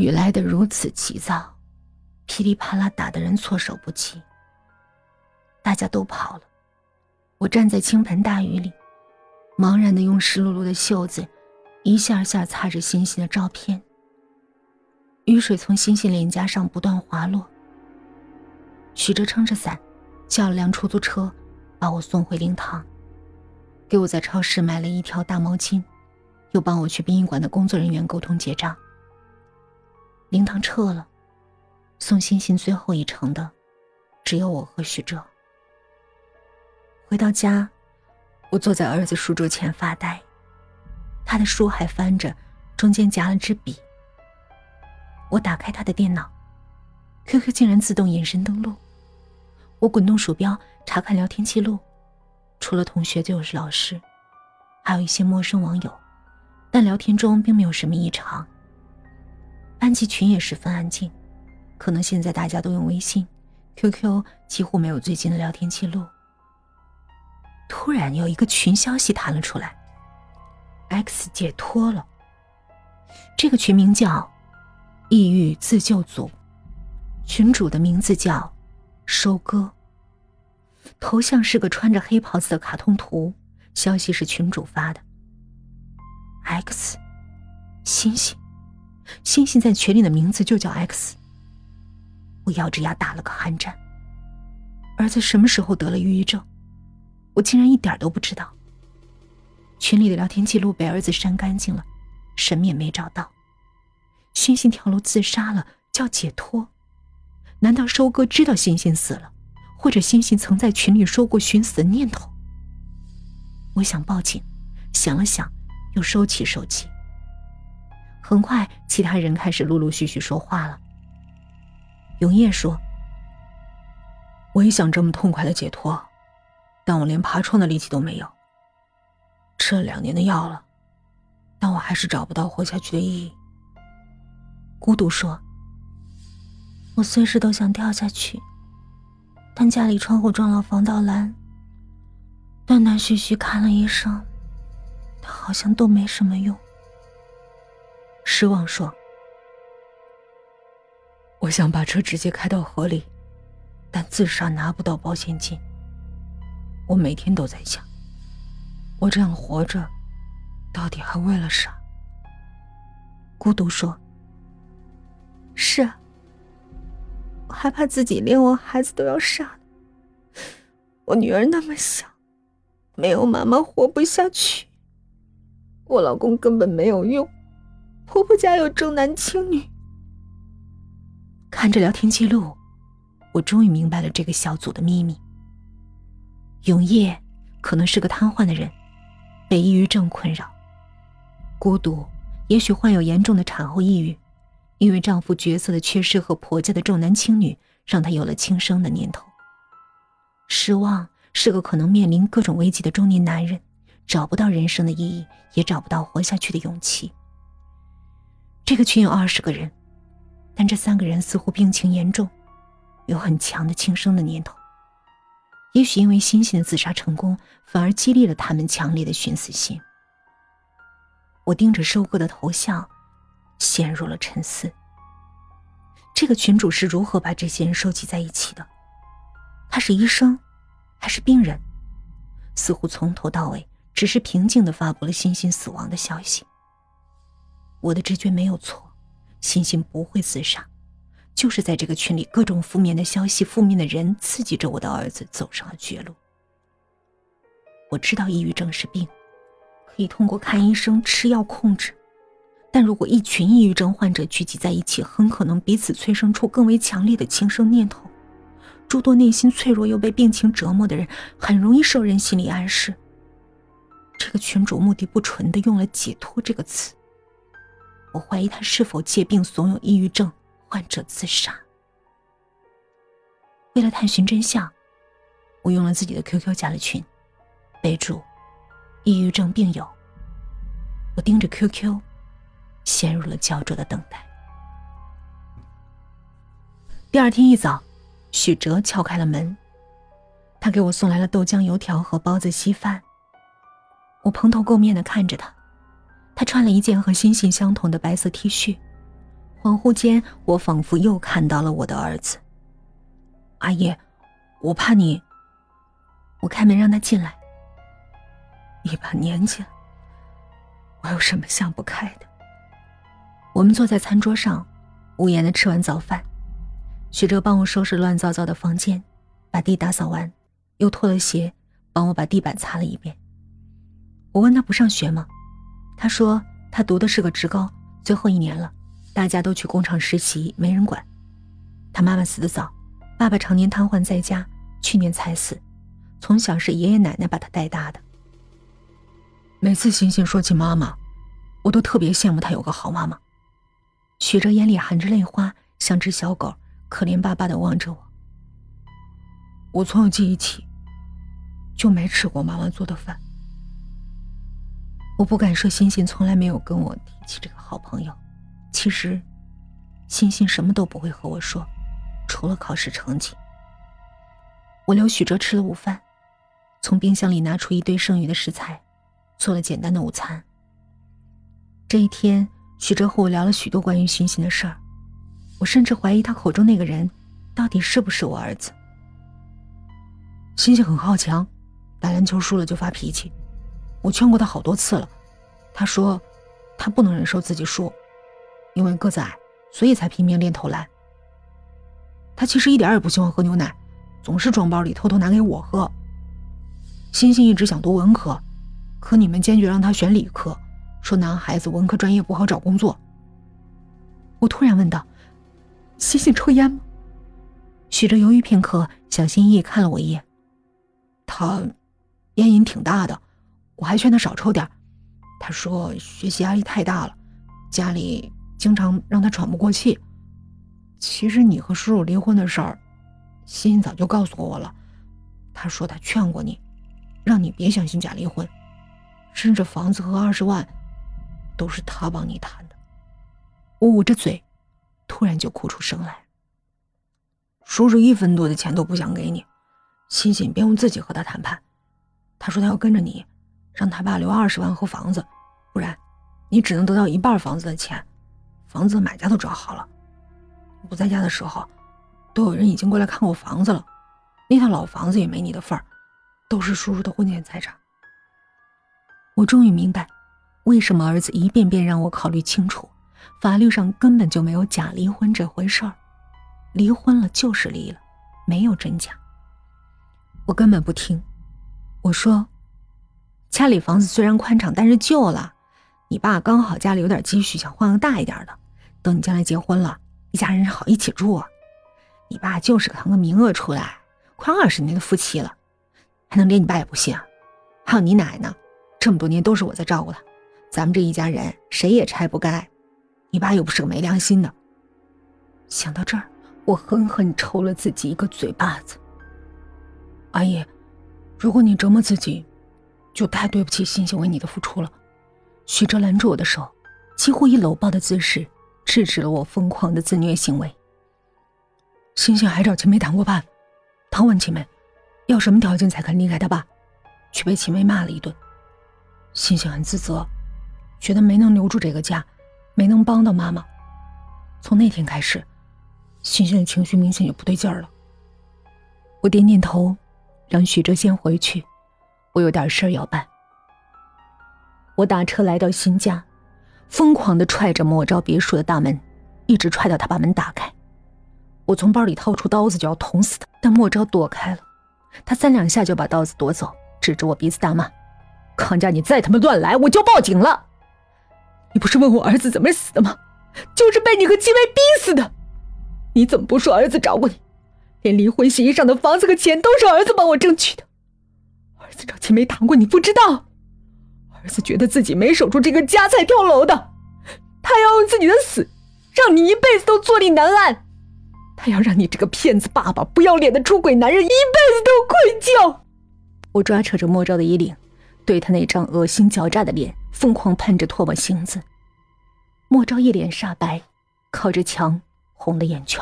雨来得如此急躁，噼里啪啦打得人措手不及。大家都跑了，我站在倾盆大雨里，茫然的用湿漉漉的袖子一下下擦着欣欣的照片。雨水从欣欣脸颊上不断滑落。许哲撑着伞，叫了辆出租车，把我送回灵堂。给我在超市买了一条大毛巾，又帮我去殡仪馆的工作人员沟通结账。灵堂撤了，送欣欣最后一程的，只有我和许哲。回到家，我坐在儿子书桌前发呆，他的书还翻着，中间夹了支笔。我打开他的电脑，QQ 竟然自动隐身登录。我滚动鼠标查看聊天记录，除了同学就是老师，还有一些陌生网友，但聊天中并没有什么异常。班级群也十分安静，可能现在大家都用微信，QQ 几乎没有最近的聊天记录。突然有一个群消息弹了出来，X 解脱了。这个群名叫“抑郁自救组”，群主的名字叫收割。头像是个穿着黑袍子的卡通图，消息是群主发的。X，星星，星星在群里的名字就叫 X。我咬着牙打了个寒战。儿子什么时候得了抑郁症？我竟然一点都不知道。群里的聊天记录被儿子删干净了，什么也没找到。星星跳楼自杀了，叫解脱。难道收割知道星星死了，或者星星曾在群里说过寻死的念头？我想报警，想了想，又收起手机。很快，其他人开始陆陆续续说话了。永夜说：“我也想这么痛快的解脱。”但我连爬窗的力气都没有。吃了两年的药了，但我还是找不到活下去的意义。孤独说：“我随时都想跳下去，但家里窗户装了防盗栏。断断续续看了医生，但好像都没什么用。”失望说：“我想把车直接开到河里，但自杀拿不到保险金。”我每天都在想，我这样活着，到底还为了啥？孤独说：“是啊，我害怕自己连我孩子都要杀了。我女儿那么小，没有妈妈活不下去。我老公根本没有用，婆婆家有重男轻女。看着聊天记录，我终于明白了这个小组的秘密。”永夜可能是个瘫痪的人，被抑郁症困扰。孤独，也许患有严重的产后抑郁，因为丈夫角色的缺失和婆家的重男轻女，让她有了轻生的念头。失望是个可能面临各种危机的中年男人，找不到人生的意义，也找不到活下去的勇气。这个群有二十个人，但这三个人似乎病情严重，有很强的轻生的念头。也许因为欣欣的自杀成功，反而激励了他们强烈的寻死心。我盯着收割的头像，陷入了沉思。这个群主是如何把这些人收集在一起的？他是医生，还是病人？似乎从头到尾只是平静的发布了欣欣死亡的消息。我的直觉没有错，欣欣不会自杀。就是在这个群里，各种负面的消息、负面的人刺激着我的儿子走上了绝路。我知道抑郁症是病，可以通过看医生、吃药控制，但如果一群抑郁症患者聚集在一起，很可能彼此催生出更为强烈的轻生念头。诸多内心脆弱又被病情折磨的人，很容易受人心理暗示。这个群主目的不纯的用了“解脱”这个词，我怀疑他是否借病怂恿抑郁症。患者自杀。为了探寻真相，我用了自己的 QQ 加了群，备注“抑郁症病友”。我盯着 QQ，陷入了焦灼的等待。第二天一早，许哲敲开了门，他给我送来了豆浆、油条和包子、稀饭。我蓬头垢面的看着他，他穿了一件和星星相同的白色 T 恤。恍惚间，我仿佛又看到了我的儿子。阿姨，我怕你。我开门让他进来。一把年纪了，我有什么想不开的？我们坐在餐桌上，无言的吃完早饭。许哲帮我收拾乱糟糟的房间，把地打扫完，又脱了鞋，帮我把地板擦了一遍。我问他不上学吗？他说他读的是个职高，最后一年了，大家都去工厂实习，没人管。他妈妈死的早，爸爸常年瘫痪在家，去年才死，从小是爷爷奶奶把他带大的。每次星星说起妈妈，我都特别羡慕她有个好妈妈。许哲眼里含着泪花，像只小狗，可怜巴巴的望着我。我从有记忆起，就没吃过妈妈做的饭。我不敢说星星从来没有跟我提起这个好朋友，其实，星星什么都不会和我说，除了考试成绩。我留许哲吃了午饭，从冰箱里拿出一堆剩余的食材，做了简单的午餐。这一天，许哲和我聊了许多关于星星的事儿，我甚至怀疑他口中那个人，到底是不是我儿子。星星很好强，打篮球输了就发脾气。我劝过他好多次了，他说他不能忍受自己输，因为个子矮，所以才拼命练投篮。他其实一点也不喜欢喝牛奶，总是装包里偷偷拿给我喝。星星一直想读文科，可你们坚决让他选理科，说男孩子文科专业不好找工作。我突然问道：“星星抽烟吗？”许哲犹豫片刻，小心翼翼看了我一眼。他烟瘾挺大的。我还劝他少抽点他说学习压力太大了，家里经常让他喘不过气。其实你和叔叔离婚的事儿，欣欣早就告诉过我了。他说他劝过你，让你别相信假离婚，甚至房子和二十万，都是他帮你谈的。我捂着嘴，突然就哭出声来。叔叔一分多的钱都不想给你，欣欣便用自己和他谈判。他说他要跟着你。让他爸留二十万和房子，不然，你只能得到一半房子的钱。房子买家都找好了，不在家的时候，都有人已经过来看过房子了。那套老房子也没你的份儿，都是叔叔的婚前财产。我终于明白，为什么儿子一遍遍让我考虑清楚，法律上根本就没有假离婚这回事儿，离婚了就是离了，没有真假。我根本不听，我说。家里房子。虽然宽敞，但是旧了。你爸刚好家里有点积蓄，想换个大一点的。等你将来结婚了，一家人好一起住啊。你爸就是腾个名额出来，快二十年的夫妻了，还能连你爸也不信？还有你奶呢，这么多年都是我在照顾她，咱们这一家人谁也拆不开。你爸又不是个没良心的。想到这儿，我狠狠抽了自己一个嘴巴子。阿姨，如果你折磨自己。就太对不起星星为你的付出了。许哲拦住我的手，几乎以搂抱的姿势制止了我疯狂的自虐行为。星星还找秦梅谈过判，他问秦梅，要什么条件才肯离开他爸，却被秦梅骂了一顿。星星很自责，觉得没能留住这个家，没能帮到妈妈。从那天开始，星星的情绪明显就不对劲儿了。我点点头，让许哲先回去。我有点事儿要办。我打车来到新家，疯狂的踹着莫昭别墅的大门，一直踹到他把门打开。我从包里掏出刀子就要捅死他，但莫昭躲开了。他三两下就把刀子夺走，指着我鼻子大骂：“康家，你再他妈乱来，我就报警了！你不是问我儿子怎么死的吗？就是被你和戚薇逼死的！你怎么不说儿子找过你？连离婚协议上的房子和钱都是儿子帮我争取的！”儿子找钱没谈过，你不知道。儿子觉得自己没守住这个家才跳楼的，他要用自己的死，让你一辈子都坐立难安。他要让你这个骗子爸爸、不要脸的出轨男人一辈子都愧疚。我抓扯着莫昭的衣领，对他那张恶心狡诈的脸疯狂喷着唾沫星子。莫昭一脸煞白，靠着墙红了眼圈